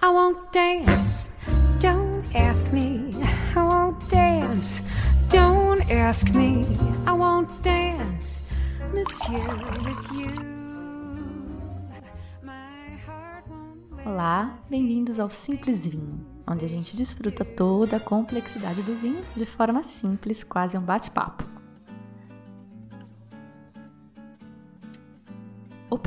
I won't dance. Don't ask me. I won't dance. Don't ask me. I won't dance. Monsieur, with you. Olá, bem-vindos ao Simples Vinho, onde a gente desfruta toda a complexidade do vinho de forma simples, quase um bate-papo.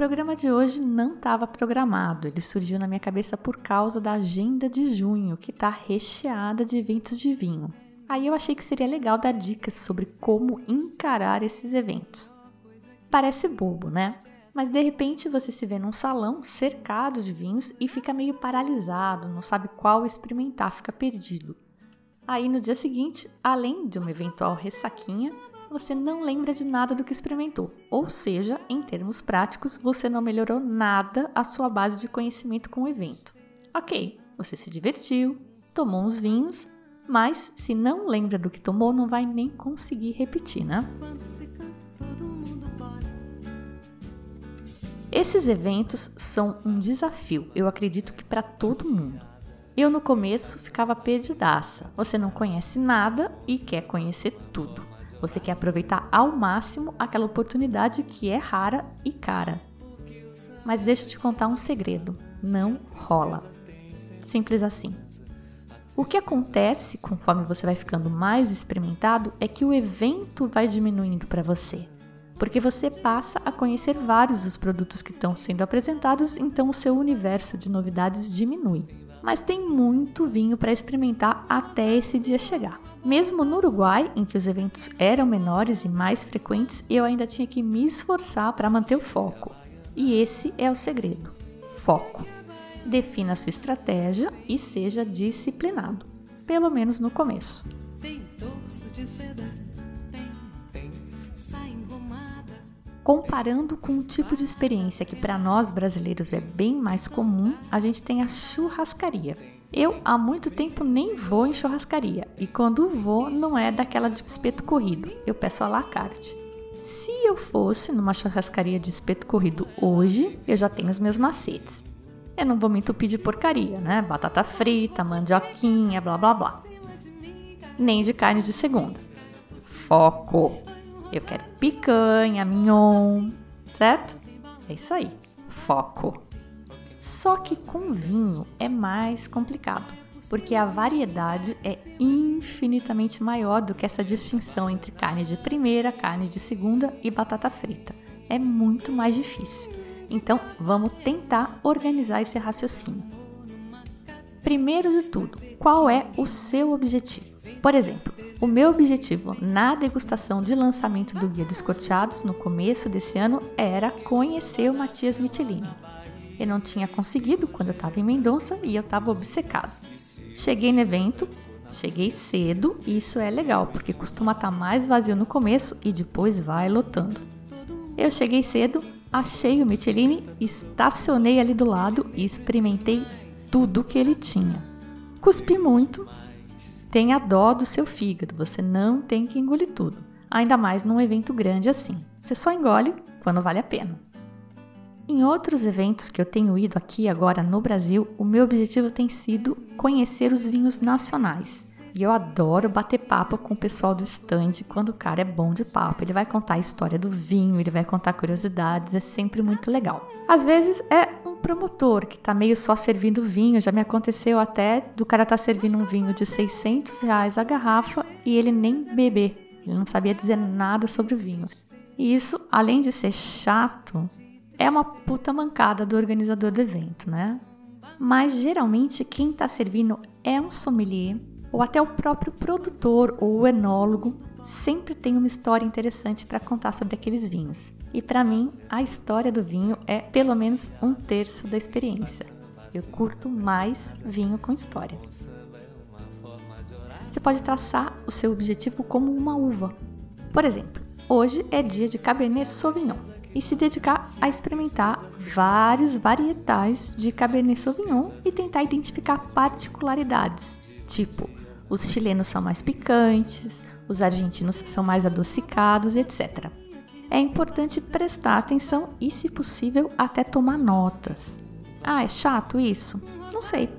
Programa de hoje não estava programado, ele surgiu na minha cabeça por causa da agenda de junho, que está recheada de eventos de vinho. Aí eu achei que seria legal dar dicas sobre como encarar esses eventos. Parece bobo, né? Mas de repente você se vê num salão cercado de vinhos e fica meio paralisado, não sabe qual experimentar, fica perdido. Aí no dia seguinte, além de uma eventual ressaquinha, você não lembra de nada do que experimentou. Ou seja, em termos práticos, você não melhorou nada a sua base de conhecimento com o evento. Ok, você se divertiu, tomou uns vinhos, mas se não lembra do que tomou, não vai nem conseguir repetir, né? Esses eventos são um desafio, eu acredito que para todo mundo. Eu no começo ficava perdidaça. Você não conhece nada e quer conhecer tudo. Você quer aproveitar ao máximo aquela oportunidade que é rara e cara. Mas deixa eu te contar um segredo: não rola. Simples assim. O que acontece conforme você vai ficando mais experimentado é que o evento vai diminuindo para você, porque você passa a conhecer vários dos produtos que estão sendo apresentados, então o seu universo de novidades diminui. Mas tem muito vinho para experimentar até esse dia chegar. Mesmo no Uruguai, em que os eventos eram menores e mais frequentes, eu ainda tinha que me esforçar para manter o foco. E esse é o segredo: foco. Defina a sua estratégia e seja disciplinado, pelo menos no começo. Comparando com o tipo de experiência que para nós brasileiros é bem mais comum, a gente tem a churrascaria. Eu há muito tempo nem vou em churrascaria e quando vou não é daquela de espeto corrido, eu peço à la carte. Se eu fosse numa churrascaria de espeto corrido hoje, eu já tenho os meus macetes. Eu não vou me entupir de porcaria, né? Batata frita, mandioquinha, blá blá blá. Nem de carne de segunda. Foco! Eu quero picanha, mignon, certo? É isso aí. Foco! Só que com vinho é mais complicado, porque a variedade é infinitamente maior do que essa distinção entre carne de primeira, carne de segunda e batata frita. É muito mais difícil. Então, vamos tentar organizar esse raciocínio. Primeiro de tudo, qual é o seu objetivo? Por exemplo, o meu objetivo na degustação de lançamento do Guia dos Coteados no começo desse ano era conhecer o Matias Michelini. Eu não tinha conseguido quando eu estava em Mendonça e eu estava obcecado. Cheguei no evento, cheguei cedo e isso é legal porque costuma estar mais vazio no começo e depois vai lotando. Eu cheguei cedo, achei o Michelini, estacionei ali do lado e experimentei tudo que ele tinha. Cuspi muito. Tenha dó do seu fígado, você não tem que engolir tudo. Ainda mais num evento grande assim. Você só engole quando vale a pena. Em outros eventos que eu tenho ido aqui agora no Brasil, o meu objetivo tem sido conhecer os vinhos nacionais. E eu adoro bater papo com o pessoal do stand quando o cara é bom de papo. Ele vai contar a história do vinho, ele vai contar curiosidades, é sempre muito legal. Às vezes é um promotor que tá meio só servindo vinho, já me aconteceu até do cara tá servindo um vinho de 600 reais a garrafa e ele nem beber, ele não sabia dizer nada sobre o vinho. E isso, além de ser chato, é uma puta mancada do organizador do evento, né? Mas geralmente quem tá servindo é um sommelier ou até o próprio produtor ou enólogo sempre tem uma história interessante para contar sobre aqueles vinhos. E para mim, a história do vinho é pelo menos um terço da experiência. Eu curto mais vinho com história. Você pode traçar o seu objetivo como uma uva. Por exemplo, hoje é dia de Cabernet Sauvignon e se dedicar a experimentar vários varietais de Cabernet Sauvignon e tentar identificar particularidades, tipo os chilenos são mais picantes, os argentinos são mais adocicados, etc. É importante prestar atenção e, se possível, até tomar notas. Ah, é chato isso? Não sei.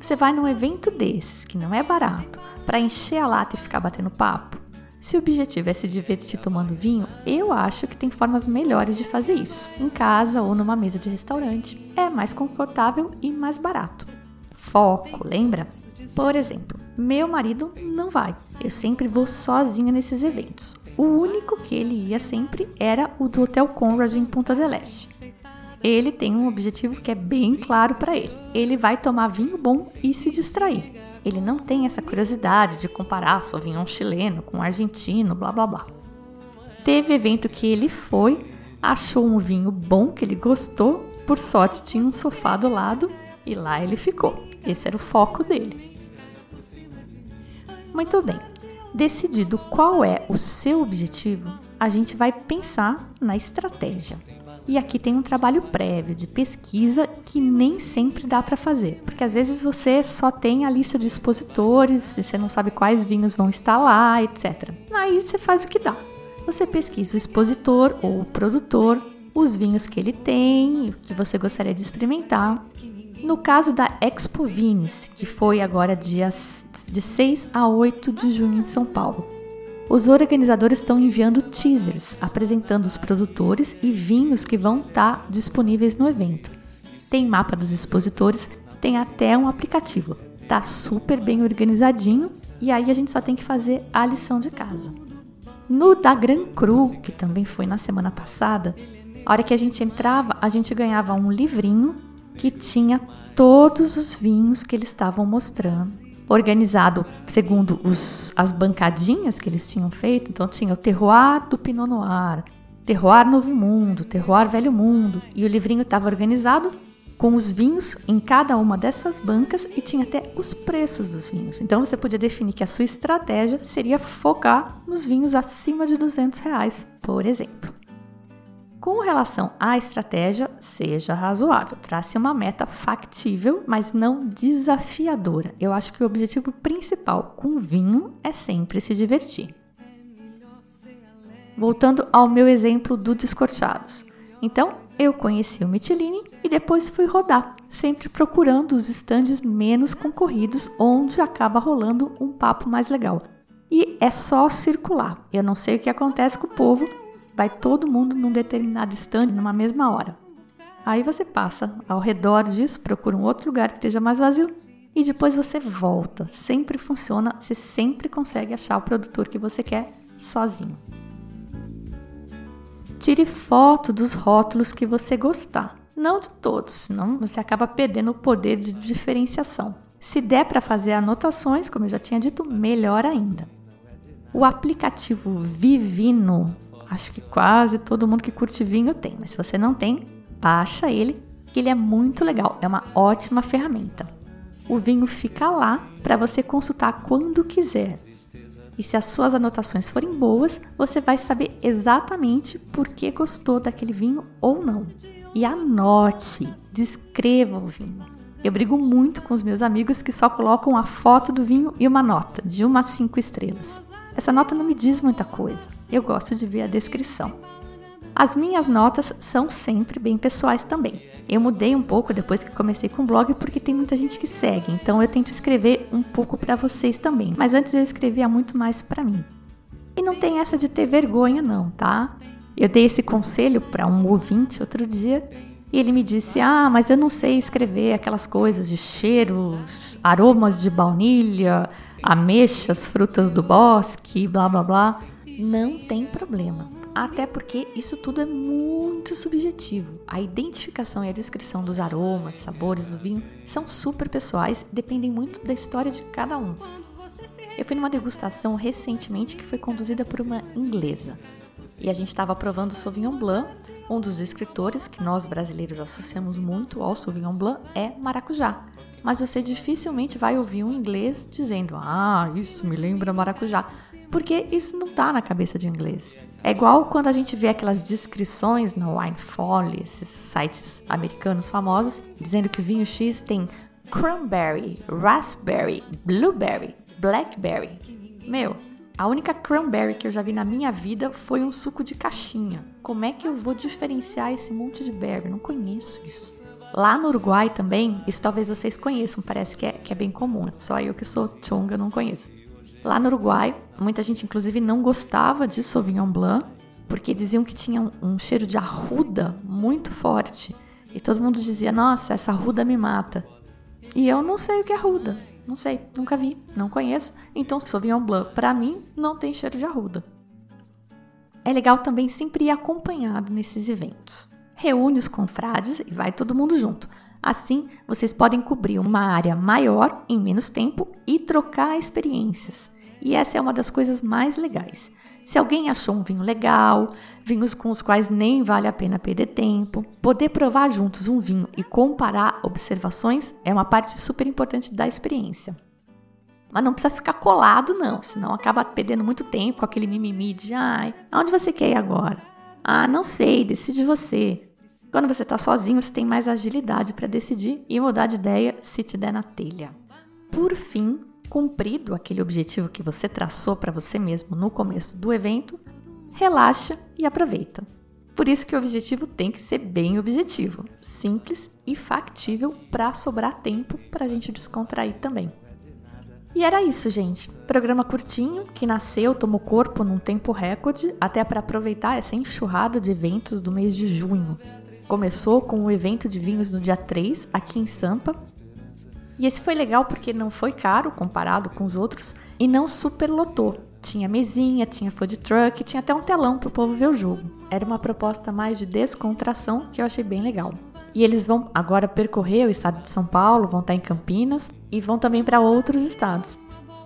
Você vai num evento desses, que não é barato, para encher a lata e ficar batendo papo? Se o objetivo é se divertir tomando vinho, eu acho que tem formas melhores de fazer isso, em casa ou numa mesa de restaurante. É mais confortável e mais barato. Foco, lembra? Por exemplo, meu marido não vai. Eu sempre vou sozinha nesses eventos. O único que ele ia sempre era o do Hotel Conrad em Punta del Este. Ele tem um objetivo que é bem claro para ele. Ele vai tomar vinho bom e se distrair. Ele não tem essa curiosidade de comparar Sauvignon chileno com argentino, blá blá blá. Teve evento que ele foi, achou um vinho bom que ele gostou, por sorte tinha um sofá do lado e lá ele ficou. Esse era o foco dele. Muito bem. Decidido qual é o seu objetivo, a gente vai pensar na estratégia. E aqui tem um trabalho prévio de pesquisa que nem sempre dá para fazer, porque às vezes você só tem a lista de expositores, você não sabe quais vinhos vão estar lá, etc. Aí você faz o que dá. Você pesquisa o expositor ou o produtor, os vinhos que ele tem, o que você gostaria de experimentar. No caso da Expo Vines, que foi agora dias de 6 a 8 de junho em São Paulo, os organizadores estão enviando teasers apresentando os produtores e vinhos que vão estar tá disponíveis no evento. Tem mapa dos expositores, tem até um aplicativo. Tá super bem organizadinho e aí a gente só tem que fazer a lição de casa. No da Gran Cru, que também foi na semana passada, a hora que a gente entrava, a gente ganhava um livrinho que tinha todos os vinhos que eles estavam mostrando organizado segundo os, as bancadinhas que eles tinham feito. Então tinha o Terroir do Pinot Noir, Terroir Novo Mundo, Terroir Velho Mundo. E o livrinho estava organizado com os vinhos em cada uma dessas bancas e tinha até os preços dos vinhos. Então você podia definir que a sua estratégia seria focar nos vinhos acima de 200 reais, por exemplo. Com relação à estratégia, seja razoável, trace uma meta factível, mas não desafiadora. Eu acho que o objetivo principal com vinho é sempre se divertir. Voltando ao meu exemplo do Descorchados. Então, eu conheci o Michelin e depois fui rodar, sempre procurando os estandes menos concorridos, onde acaba rolando um papo mais legal. E é só circular. Eu não sei o que acontece com o povo, vai todo mundo num determinado stand numa mesma hora. Aí você passa ao redor disso, procura um outro lugar que esteja mais vazio e depois você volta. Sempre funciona, você sempre consegue achar o produtor que você quer sozinho. Tire foto dos rótulos que você gostar. Não de todos, senão você acaba perdendo o poder de diferenciação. Se der para fazer anotações, como eu já tinha dito, melhor ainda. O aplicativo Vivino Acho que quase todo mundo que curte vinho tem, mas se você não tem, baixa ele, que ele é muito legal, é uma ótima ferramenta. O vinho fica lá para você consultar quando quiser. E se as suas anotações forem boas, você vai saber exatamente por que gostou daquele vinho ou não. E anote, descreva o vinho. Eu brigo muito com os meus amigos que só colocam a foto do vinho e uma nota, de uma a cinco estrelas. Essa nota não me diz muita coisa. Eu gosto de ver a descrição. As minhas notas são sempre bem pessoais também. Eu mudei um pouco depois que comecei com o blog porque tem muita gente que segue, então eu tento escrever um pouco para vocês também. Mas antes eu escrevia muito mais para mim. E não tem essa de ter vergonha não, tá? Eu dei esse conselho para um ouvinte outro dia e ele me disse: "Ah, mas eu não sei escrever aquelas coisas de cheiros, aromas de baunilha, ameixas, frutas do bosque, blá blá blá, não tem problema. Até porque isso tudo é muito subjetivo. A identificação e a descrição dos aromas, sabores do vinho são super pessoais dependem muito da história de cada um. Eu fui numa degustação recentemente que foi conduzida por uma inglesa. E a gente estava provando o Sauvignon Blanc. Um dos escritores que nós brasileiros associamos muito ao Sauvignon Blanc é maracujá mas você dificilmente vai ouvir um inglês dizendo: Ah, isso me lembra maracujá, porque isso não tá na cabeça de inglês. É igual quando a gente vê aquelas descrições no Winefolly, esses sites americanos famosos, dizendo que o vinho X tem cranberry, raspberry, blueberry, blackberry. Meu, a única cranberry que eu já vi na minha vida foi um suco de caixinha. Como é que eu vou diferenciar esse monte de berry? Não conheço isso. Lá no Uruguai também, isso talvez vocês conheçam, parece que é, que é bem comum, só eu que sou chonga não conheço. Lá no Uruguai, muita gente inclusive não gostava de Sauvignon Blanc, porque diziam que tinha um, um cheiro de arruda muito forte. E todo mundo dizia, nossa, essa arruda me mata. E eu não sei o que é arruda, não sei, nunca vi, não conheço. Então, Sauvignon Blanc, para mim, não tem cheiro de arruda. É legal também sempre ir acompanhado nesses eventos reúne os confrades e vai todo mundo junto. Assim, vocês podem cobrir uma área maior em menos tempo e trocar experiências. E essa é uma das coisas mais legais. Se alguém achou um vinho legal, vinhos com os quais nem vale a pena perder tempo, poder provar juntos um vinho e comparar observações é uma parte super importante da experiência. Mas não precisa ficar colado, não, senão acaba perdendo muito tempo com aquele mimimi de ai, aonde você quer ir agora? Ah, não sei, decide você. Quando você está sozinho, você tem mais agilidade para decidir e mudar de ideia se te der na telha. Por fim, cumprido aquele objetivo que você traçou para você mesmo no começo do evento, relaxa e aproveita. Por isso que o objetivo tem que ser bem objetivo, simples e factível para sobrar tempo para a gente descontrair também. E era isso, gente. Programa curtinho que nasceu, tomou corpo num tempo recorde, até para aproveitar essa enxurrada de eventos do mês de junho. Começou com o evento de vinhos no dia 3, aqui em Sampa. E esse foi legal porque não foi caro comparado com os outros e não superlotou. Tinha mesinha, tinha food truck, tinha até um telão para o povo ver o jogo. Era uma proposta mais de descontração que eu achei bem legal. E eles vão agora percorrer o estado de São Paulo, vão estar em Campinas e vão também para outros estados.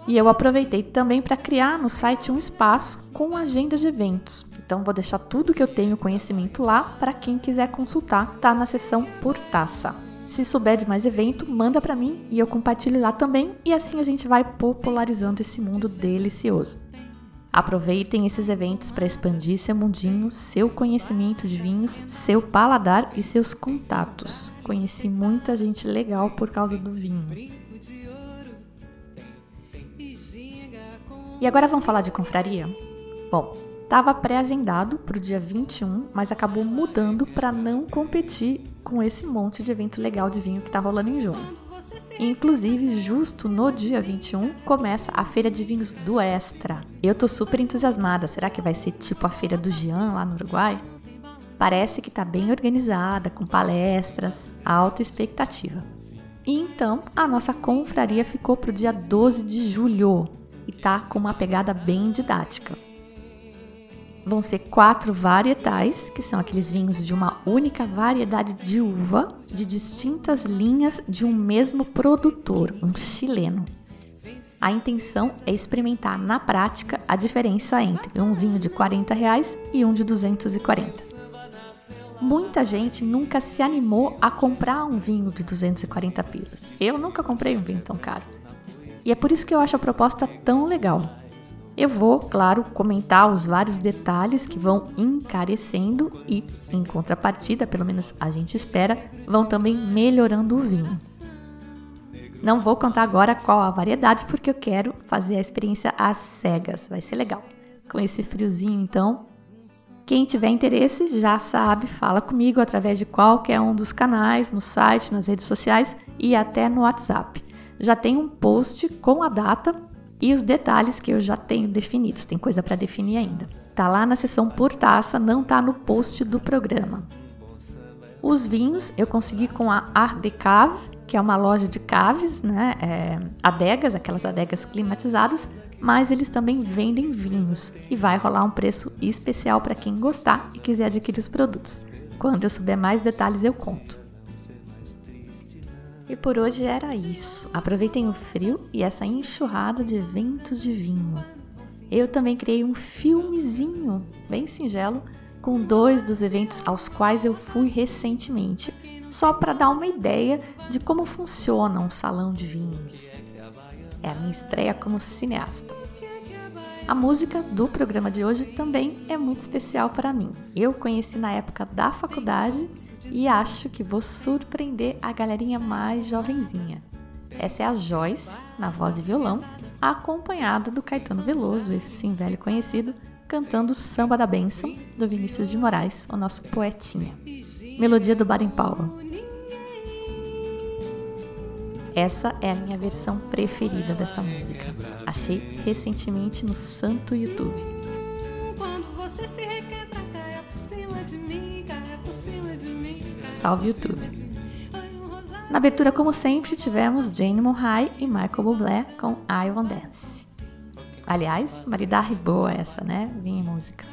E eu aproveitei também para criar no site um espaço com agenda de eventos. Então vou deixar tudo que eu tenho conhecimento lá para quem quiser consultar, tá na seção por taça. Se souber de mais evento, manda para mim e eu compartilho lá também e assim a gente vai popularizando esse mundo delicioso. Aproveitem esses eventos para expandir seu mundinho, seu conhecimento de vinhos, seu paladar e seus contatos. Conheci muita gente legal por causa do vinho. E agora vamos falar de confraria? Bom, estava pré-agendado para o dia 21, mas acabou mudando para não competir com esse monte de evento legal de vinho que está rolando em junho. Inclusive, justo no dia 21, começa a Feira de Vinhos do Extra. Eu tô super entusiasmada. Será que vai ser tipo a Feira do Jean lá no Uruguai? Parece que tá bem organizada, com palestras, alta expectativa. E então, a nossa confraria ficou pro dia 12 de julho e tá com uma pegada bem didática. Vão ser quatro varietais, que são aqueles vinhos de uma única variedade de uva, de distintas linhas de um mesmo produtor, um chileno. A intenção é experimentar na prática a diferença entre um vinho de 40 reais e um de 240. Muita gente nunca se animou a comprar um vinho de 240 pilas. Eu nunca comprei um vinho tão caro. E é por isso que eu acho a proposta tão legal. Eu vou, claro, comentar os vários detalhes que vão encarecendo e, em contrapartida, pelo menos a gente espera, vão também melhorando o vinho. Não vou contar agora qual a variedade porque eu quero fazer a experiência às cegas, vai ser legal. Com esse friozinho, então, quem tiver interesse já sabe, fala comigo através de qualquer um dos canais, no site, nas redes sociais e até no WhatsApp. Já tem um post com a data e os detalhes que eu já tenho definidos. Tem coisa para definir ainda. Tá lá na seção por taça, não tá no post do programa. Os vinhos eu consegui com a Art de Cave, que é uma loja de caves, né? É, adegas, aquelas adegas climatizadas, mas eles também vendem vinhos e vai rolar um preço especial para quem gostar e quiser adquirir os produtos. Quando eu souber mais detalhes, eu conto. E por hoje era isso. Aproveitem o frio e essa enxurrada de eventos de vinho. Eu também criei um filmezinho bem singelo com dois dos eventos aos quais eu fui recentemente, só para dar uma ideia de como funciona um salão de vinhos. É a minha estreia como cineasta. A música do programa de hoje também é muito especial para mim. Eu conheci na época da faculdade e acho que vou surpreender a galerinha mais jovenzinha. Essa é a Joyce, na voz e violão, acompanhada do Caetano Veloso, esse sim velho conhecido, cantando Samba da Bênção, do Vinícius de Moraes, o nosso poetinha. Melodia do Baden Powell. Essa é a minha versão preferida dessa música. Achei recentemente no santo YouTube. Salve YouTube! Na abertura, como sempre, tivemos Jane Murray e Michael Bublé com I Want Dance. Aliás, maridarre boa essa, né? Vinha música.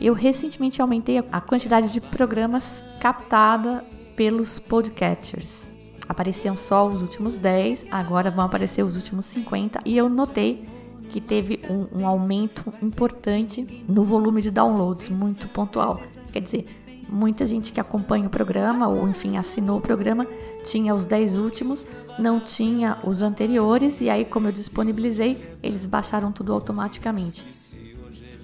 Eu recentemente aumentei a quantidade de programas captada pelos podcatchers. Apareciam só os últimos 10, agora vão aparecer os últimos 50 e eu notei que teve um, um aumento importante no volume de downloads, muito pontual. Quer dizer, muita gente que acompanha o programa ou enfim assinou o programa tinha os 10 últimos, não tinha os anteriores e aí como eu disponibilizei, eles baixaram tudo automaticamente.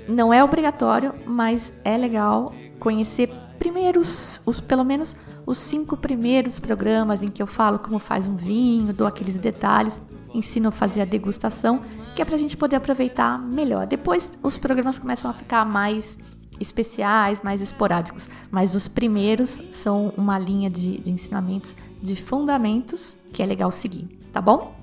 Não é obrigatório, mas é legal conhecer primeiro os, os pelo menos os cinco primeiros programas em que eu falo como faz um vinho, dou aqueles detalhes, ensino a fazer a degustação, que é para a gente poder aproveitar melhor. Depois os programas começam a ficar mais especiais, mais esporádicos, mas os primeiros são uma linha de, de ensinamentos de fundamentos que é legal seguir, tá bom?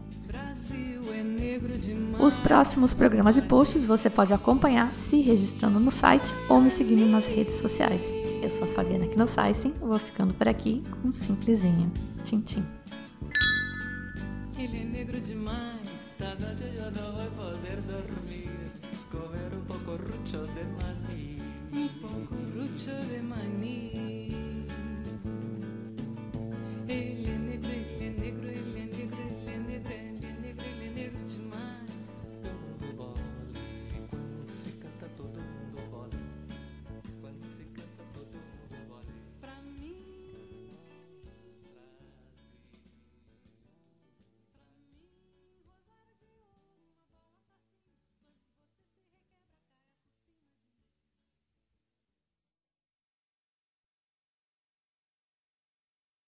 Os próximos programas e posts você pode acompanhar se registrando no site ou me seguindo nas redes sociais. Eu sou a Fabiana Knossaisen, vou ficando por aqui com um simplesinho. Tchim, tchim. Ele é negro demais, noite eu não vou poder dormir, comer um pouco rucho de mania. Un poco rucho de mañana.